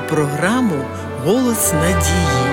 програму Голос надії.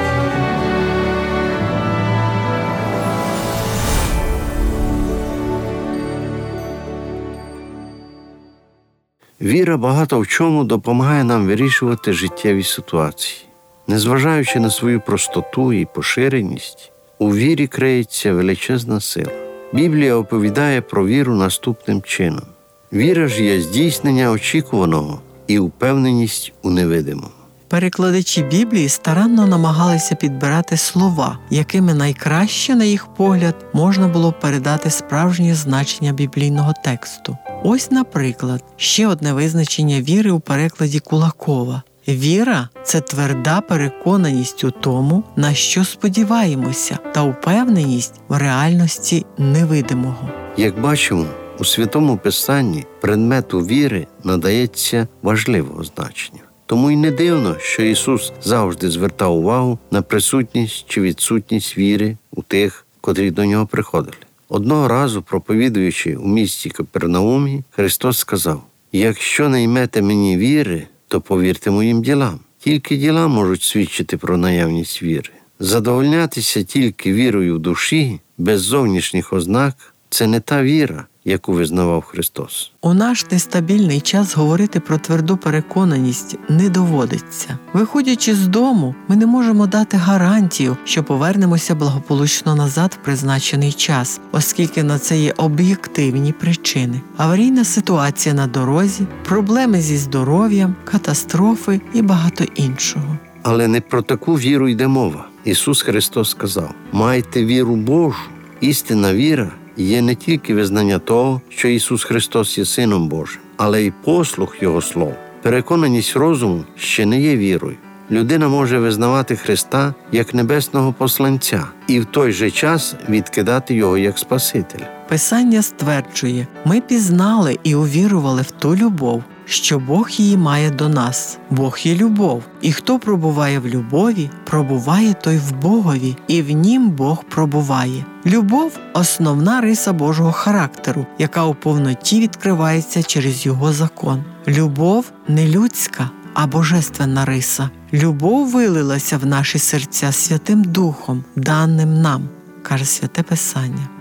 Віра багато в чому допомагає нам вирішувати життєві ситуації. Незважаючи на свою простоту і поширеність, у вірі криється величезна сила. Біблія оповідає про віру наступним чином: віра ж є здійснення очікуваного і упевненість у невидимому. Перекладачі Біблії старанно намагалися підбирати слова, якими найкраще, на їх погляд, можна було передати справжнє значення біблійного тексту. Ось, наприклад, ще одне визначення віри у перекладі Кулакова. Віра це тверда переконаність у тому, на що сподіваємося, та упевненість в реальності невидимого. Як бачимо, у святому писанні предмету віри надається важливого значення. Тому й не дивно, що Ісус завжди звертав увагу на присутність чи відсутність віри у тих, котрі до нього приходили. Одного разу, проповідуючи у місті Капернаумі, Христос сказав: Якщо не ймете мені віри, то повірте моїм ділам. Тільки діла можуть свідчити про наявність віри. Задовольнятися тільки вірою в душі, без зовнішніх ознак це не та віра, яку визнавав Христос. У наш нестабільний час говорити про тверду переконаність не доводиться. Виходячи з дому, ми не можемо дати гарантію, що повернемося благополучно назад в призначений час, оскільки на це є об'єктивні причини: аварійна ситуація на дорозі, проблеми зі здоров'ям, катастрофи і багато іншого. Але не про таку віру йде мова. Ісус Христос сказав: Майте віру Божу, істинна віра є не тільки визнання того, що Ісус Христос є Сином Божим, але й послух Його слов. Переконаність розуму ще не є вірою. Людина може визнавати Христа як небесного посланця і в той же час відкидати його як Спасителя. Писання стверджує: ми пізнали і увірували в ту любов, що Бог її має до нас. Бог є любов, і хто пробуває в любові, пробуває той в Богові, і в нім Бог пробуває. Любов основна риса Божого характеру, яка у повноті відкривається через його закон. Любов не людська, а божественна риса. Любов вилилася в наші серця Святим Духом, даним нам, каже святе Писання.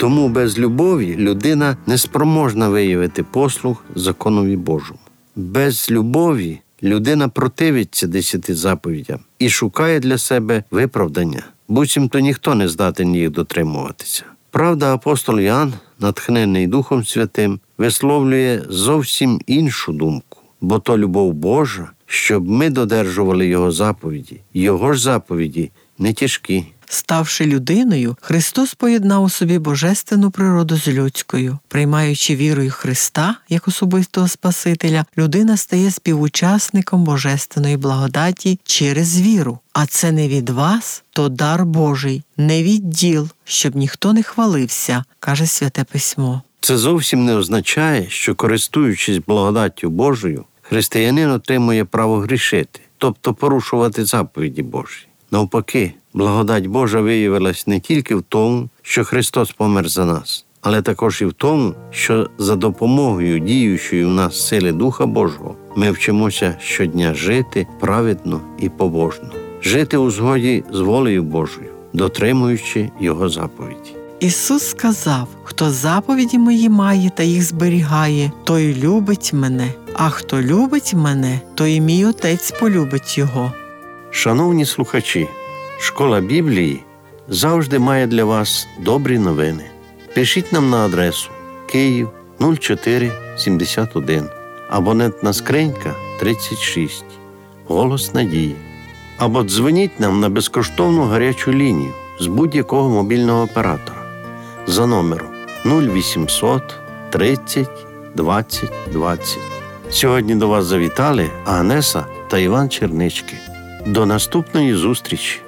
Тому без любові людина не спроможна виявити послуг законові Божому. Без любові людина противиться десяти заповідям і шукає для себе виправдання, буцімто ніхто не здатен їх дотримуватися. Правда, апостол Ян, натхнений Духом Святим, висловлює зовсім іншу думку, бо то любов Божа, щоб ми додержували Його заповіді. Його ж заповіді не тяжкі. Ставши людиною, Христос поєднав у собі божественну природу з людською. Приймаючи вірою Христа як особистого Спасителя, людина стає співучасником божественної благодаті через віру. А це не від вас, то дар Божий, не від діл, щоб ніхто не хвалився, каже Святе Письмо. Це зовсім не означає, що, користуючись благодаттю Божою, християнин отримує право грішити, тобто порушувати заповіді Божі. Навпаки, благодать Божа виявилась не тільки в тому, що Христос помер за нас, але також і в тому, що за допомогою діючої в нас сили Духа Божого ми вчимося щодня жити праведно і побожно, жити у згоді з волею Божою, дотримуючи Його заповіді. Ісус сказав: хто заповіді мої має та їх зберігає, той любить мене, а хто любить мене, то і мій Отець полюбить його. Шановні слухачі, школа Біблії завжди має для вас добрі новини. Пишіть нам на адресу Київ 0471, абонентна скринька 36, Голос Надії. Або дзвоніть нам на безкоштовну гарячу лінію з будь-якого мобільного оператора за номером 0800 30 20 20. Сьогодні до вас завітали Агнеса та Іван Чернички. До наступної зустрічі!